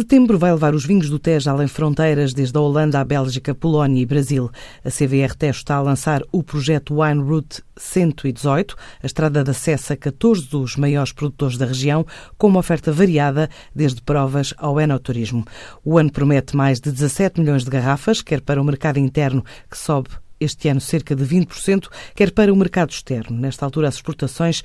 Setembro vai levar os vinhos do Tejo além fronteiras, desde a Holanda à Bélgica, Polónia e Brasil. A CVR Tejo está a lançar o projeto Wine Route 118, a estrada de acesso a 14 dos maiores produtores da região, com uma oferta variada, desde provas ao enoturismo. O ano promete mais de 17 milhões de garrafas, quer para o mercado interno, que sobe este ano cerca de 20%, quer para o mercado externo. Nesta altura, as exportações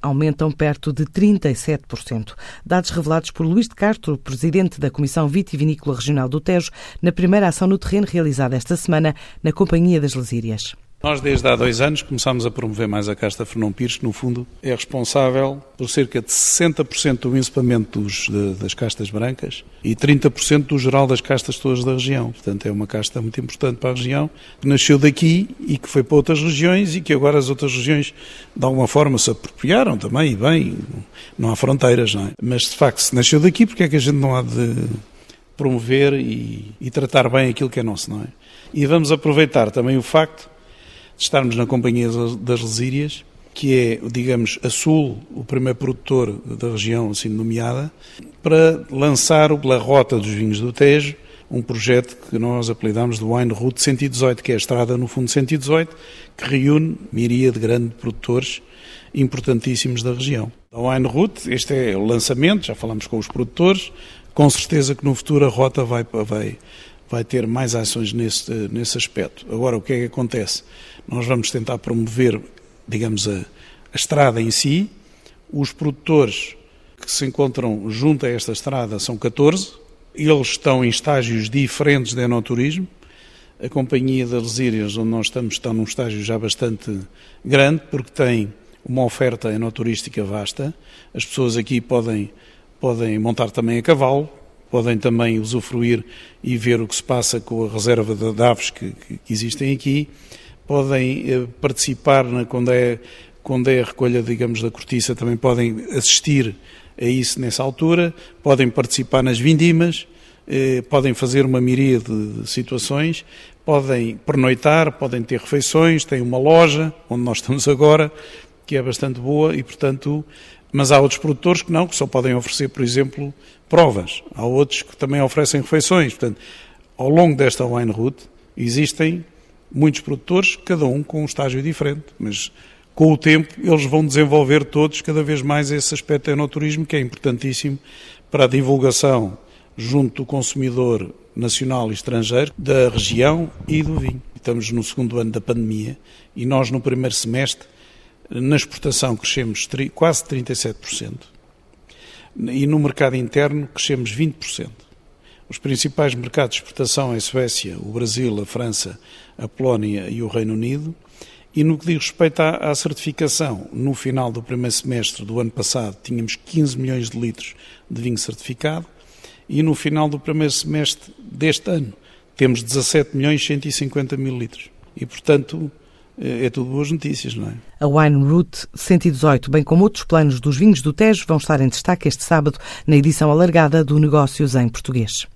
aumentam perto de 37%. Dados revelados por Luís de Castro, presidente da Comissão Vitivinícola Regional do Tejo, na primeira ação no terreno realizada esta semana na Companhia das Lesírias. Nós, desde há dois anos, começámos a promover mais a casta Fernão Pires, que, no fundo, é responsável por cerca de 60% do encepamento dos, de, das castas brancas e 30% do geral das castas todas da região. Portanto, é uma casta muito importante para a região, que nasceu daqui e que foi para outras regiões e que agora as outras regiões, de alguma forma, se apropriaram também, e bem, não há fronteiras, não é? Mas, de facto, se nasceu daqui, porque é que a gente não há de promover e, e tratar bem aquilo que é nosso, não é? E vamos aproveitar também o facto estarmos na Companhia das Lesírias, que é, digamos, a Sul, o primeiro produtor da região, assim nomeada, para lançar pela rota dos vinhos do Tejo um projeto que nós apelidamos de Wine Route 118, que é a estrada, no fundo, 118, que reúne miria de grandes produtores importantíssimos da região. A Wine Route, este é o lançamento, já falamos com os produtores, com certeza que no futuro a rota vai, vai, vai ter mais ações nesse, nesse aspecto. Agora, o que é que acontece? Nós vamos tentar promover, digamos, a, a estrada em si. Os produtores que se encontram junto a esta estrada são 14. Eles estão em estágios diferentes de enoturismo. A Companhia das Lesírias, onde nós estamos, está num estágio já bastante grande, porque tem uma oferta enoturística vasta. As pessoas aqui podem, podem montar também a cavalo, podem também usufruir e ver o que se passa com a reserva de aves que, que, existem aqui, podem eh, participar na, quando, é, quando é a recolha, digamos, da cortiça, também podem assistir a isso nessa altura, podem participar nas vindimas, eh, podem fazer uma miríade de situações, podem pernoitar, podem ter refeições, têm uma loja, onde nós estamos agora, que é bastante boa e, portanto, mas há outros produtores que não, que só podem oferecer, por exemplo, provas. Há outros que também oferecem refeições. Portanto, ao longo desta wine route existem muitos produtores, cada um com um estágio diferente, mas com o tempo eles vão desenvolver todos cada vez mais esse aspecto enoturismo que é importantíssimo para a divulgação junto do consumidor nacional e estrangeiro da região e do vinho. Estamos no segundo ano da pandemia e nós no primeiro semestre na exportação crescemos quase 37% e no mercado interno crescemos 20%. Os principais mercados de exportação é a Suécia, o Brasil, a França, a Polónia e o Reino Unido. E no que diz respeito à, à, certificação, no final do primeiro semestre do ano passado tínhamos 15 milhões de litros de vinho certificado e no final do primeiro semestre deste ano temos 17 milhões 150 mil litros. E, portanto, é tudo boas notícias, não é? A Wine Route 118, bem como outros planos dos vinhos do Tejo, vão estar em destaque este sábado na edição alargada do Negócios em Português.